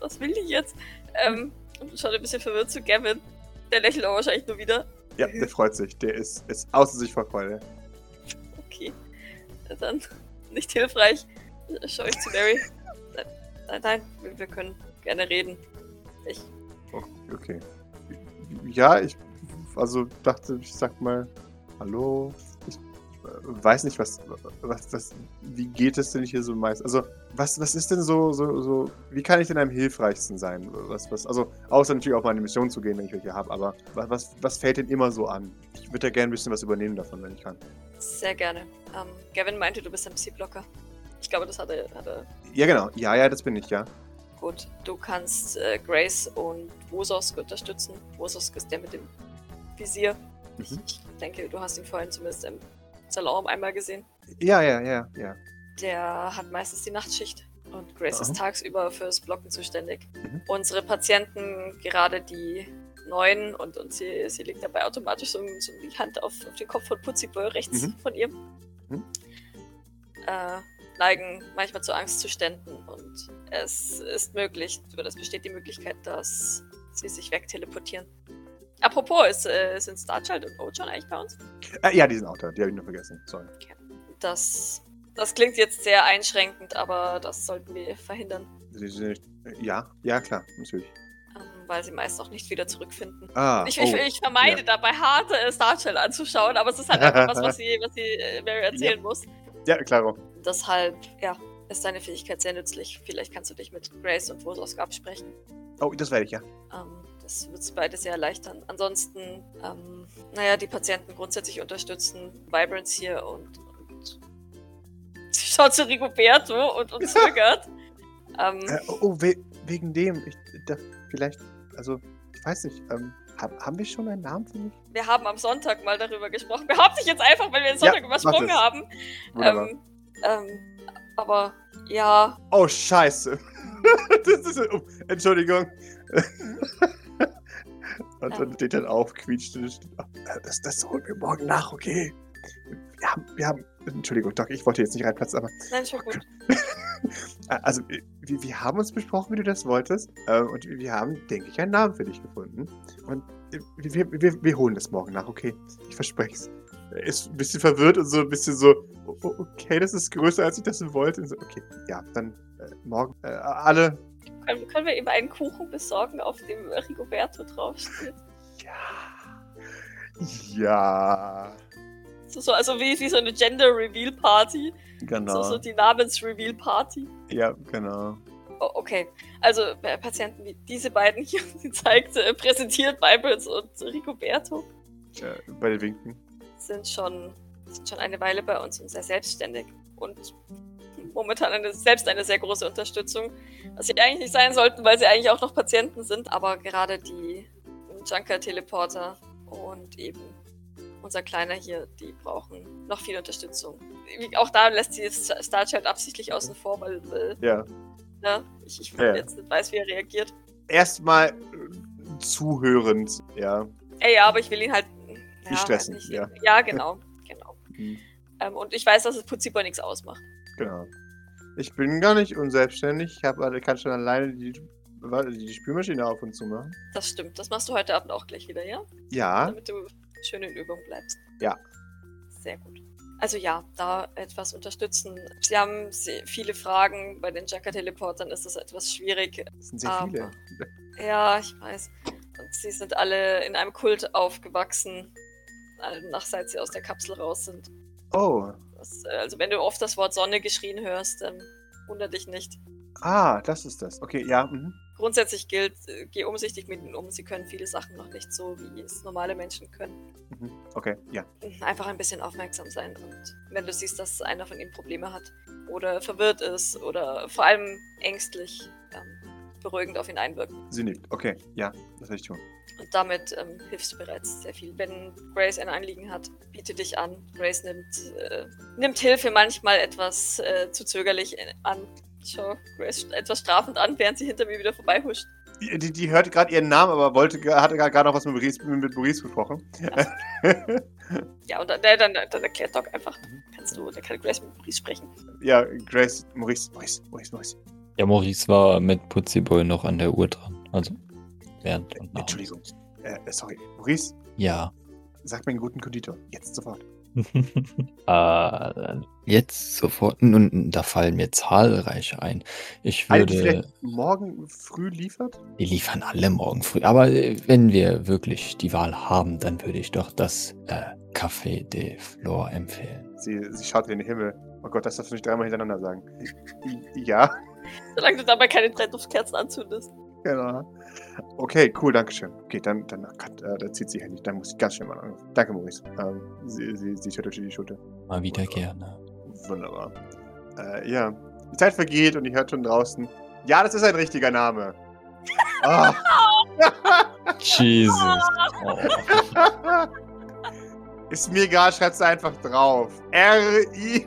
was will ich jetzt? Ähm, und schaut ein bisschen verwirrt zu Gavin. Der lächelt aber wahrscheinlich nur wieder. Ja, der freut sich. Der ist, ist außer sich vor Freude. Okay. Dann nicht hilfreich. Schau ich zu Mary. Nein, nein, nein wir, wir können gerne reden. Ich. Oh, okay. Ja, ich also dachte, ich sag mal Hallo. Ich weiß nicht, was, was, was, wie geht es denn hier so meist? Also, was, was ist denn so, so, so, wie kann ich denn am hilfreichsten sein? Was, was, also, außer natürlich auf meine Mission zu gehen, wenn ich welche habe, aber was, was, was fällt denn immer so an? Ich würde ja gerne ein bisschen was übernehmen davon, wenn ich kann. Sehr gerne. Ähm, Gavin meinte, du bist MC-Blocker. Ich glaube, das hat er, hat er. Ja, genau. Ja, ja, das bin ich, ja. Gut, du kannst äh, Grace und Wososk unterstützen. Wososk ist der mit dem Visier. Mhm. Ich, denke, du hast ihn vorhin zumindest im Salon einmal gesehen. Ja, ja, ja, ja. Der hat meistens die Nachtschicht und Grace Aha. ist tagsüber fürs Blocken zuständig. Mhm. Unsere Patienten, gerade die neuen, und, und sie, sie legt dabei automatisch so, so die Hand auf, auf den Kopf von Putziboy rechts mhm. von ihr, mhm. äh, neigen manchmal zu Angstzuständen und es ist möglich, oder es besteht die Möglichkeit, dass sie sich wegteleportieren. Apropos, ist, äh, sind Starchild und Ojon eigentlich bei uns? Äh, ja, die sind auch da. Die habe ich nur vergessen. Sorry. Okay. Das, das klingt jetzt sehr einschränkend, aber das sollten wir verhindern. Sie sind, ja, ja, klar, natürlich. Ähm, weil sie meist auch nicht wieder zurückfinden. Ah, ich, oh, ich, ich, vermeide ja. dabei hart äh, Starchild anzuschauen, aber es ist halt einfach was, was sie, was sie äh, Mary erzählen ja. muss. Ja, klar. Deshalb, ja, ist deine Fähigkeit sehr nützlich. Vielleicht kannst du dich mit Grace und Wososk absprechen. Oh, das werde ich, ja. Ähm, das wird es beide sehr erleichtern. Ansonsten, ähm, naja, die Patienten grundsätzlich unterstützen Vibrance hier und, und sie schaut zu Rigoberto und, und zögert. ähm, äh, oh, we wegen dem. Ich, da, vielleicht, also, ich weiß nicht, ähm, hab, haben wir schon einen Namen für mich? Wir haben am Sonntag mal darüber gesprochen. Behaupte ich jetzt einfach, weil wir den Sonntag ja, übersprungen haben. Ähm, ähm, aber ja. Oh, scheiße. das ist, oh, Entschuldigung. Und dann steht dann auf, quietscht. Das, das holen wir morgen nach, okay? Wir haben, wir haben, Entschuldigung, Doc, ich wollte jetzt nicht reinplatzen, aber. Nein, schon gut. also, wir, wir haben uns besprochen, wie du das wolltest. Ähm, und wir haben, denke ich, einen Namen für dich gefunden. Und wir, wir, wir holen das morgen nach, okay? Ich verspreche es. Er ist ein bisschen verwirrt und so ein bisschen so, okay, das ist größer, als ich das wollte. Und so, okay, ja, dann äh, morgen äh, alle können, können wir ihm einen Kuchen besorgen, auf dem Rigoberto draufsteht? Ja. Ja. So, also wie, wie so eine Gender-Reveal-Party. Genau. So, so die Namens-Reveal-Party. Ja, genau. Oh, okay. Also äh, Patienten wie diese beiden hier, sie zeigt, äh, präsentiert Bibles und Rigoberto. Ja, beide winken. Sind schon, sind schon eine Weile bei uns und sehr selbstständig. Und momentan eine, selbst eine sehr große Unterstützung. Was sie eigentlich nicht sein sollten, weil sie eigentlich auch noch Patienten sind, aber gerade die Junker-Teleporter und eben unser Kleiner hier, die brauchen noch viel Unterstützung. Auch da lässt sie Starchild absichtlich außen vor, weil, weil ja. Ne, ich, ich ja. jetzt nicht weiß, wie er reagiert. Erstmal äh, zuhörend, ja. Ey, ja, aber ich will ihn halt. Nicht ja, stressen, nicht, ja. Ja, genau. genau. Mhm. Ähm, und ich weiß, dass es Putziboy nichts ausmacht. Genau. Ich bin gar nicht unselbstständig. Ich habe, kann schon alleine die, die Spülmaschine auf und zu machen. Das stimmt. Das machst du heute Abend auch gleich wieder, ja? Ja. Damit du schön in Übung bleibst. Ja. Sehr gut. Also ja, da etwas unterstützen. Sie haben viele Fragen. Bei den Jacker-Teleportern ist das etwas schwierig. Das sind sehr viele. Ja, ich weiß. Und sie sind alle in einem Kult aufgewachsen, nach seit sie aus der Kapsel raus sind. Oh. Das, äh, also wenn du oft das Wort Sonne geschrien hörst, ähm, wunder dich nicht. Ah, das ist das. Okay, ja. Mhm. Grundsätzlich gilt, äh, geh umsichtig mit ihnen um. Sie können viele Sachen noch nicht so, wie es normale Menschen können. Mhm. Okay, ja. Einfach ein bisschen aufmerksam sein. Und wenn du siehst, dass einer von ihnen Probleme hat oder verwirrt ist oder vor allem ängstlich, beruhigend auf ihn einwirken. Sie nickt. Okay, ja, das werde ich tun. Und damit ähm, hilfst du bereits sehr viel. Wenn Grace ein Anliegen hat, biete dich an. Grace nimmt, äh, nimmt Hilfe manchmal etwas äh, zu zögerlich äh, an. Ich schaue Grace etwas strafend an, während sie hinter mir wieder vorbeihuscht. Die, die, die hörte gerade ihren Namen, aber wollte, hatte gerade noch was mit Maurice, mit Maurice besprochen. Ja, und dann, dann, dann erklärt Doc einfach, kannst du, der kann Grace mit Maurice sprechen. ja, Grace, Maurice, Maurice, Maurice, Maurice. Ja, Maurice war mit Putziboy noch an der Uhr dran. Also während und nach. Entschuldigung. Äh, sorry. Maurice, Ja. sag mir einen guten Konditor. Jetzt sofort. äh, jetzt sofort. Nun, da fallen mir zahlreiche ein. Ich würde. vielleicht morgen früh liefert? Wir liefern alle morgen früh. Aber äh, wenn wir wirklich die Wahl haben, dann würde ich doch das äh, Café de Flor empfehlen. Sie, sie schaut in den Himmel. Oh Gott, das darfst du nicht dreimal hintereinander sagen. Ja, Solange du dabei keine drei Duftkerzen anzündest. genau. Okay, cool, danke schön. Okay, dann, dann ach Gott, äh, da zieht sie Handy. Dann muss ich ganz schnell mal anrufen. Danke, Maurice. Ähm, sie, sie, sie schüttelt die Schulter. Mal wieder gerne. Wunderbar. Äh, ja. Die Zeit vergeht und ihr hört schon draußen. Ja, das ist ein richtiger Name. Ah. Jesus. Oh. ist mir egal, schreib's einfach drauf. R-I.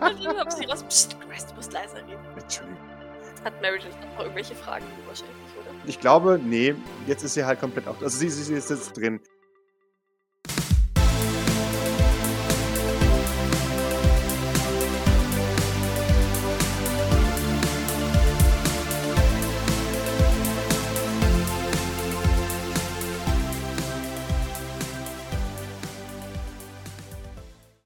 Hab sie raus. Psst, Grace, du musst leiser reden. Entschuldigung. Hat Meredith noch irgendwelche Fragen wahrscheinlich, oder? Ich glaube, nee, jetzt ist sie halt komplett auf. Also sie, sie, sie ist jetzt drin.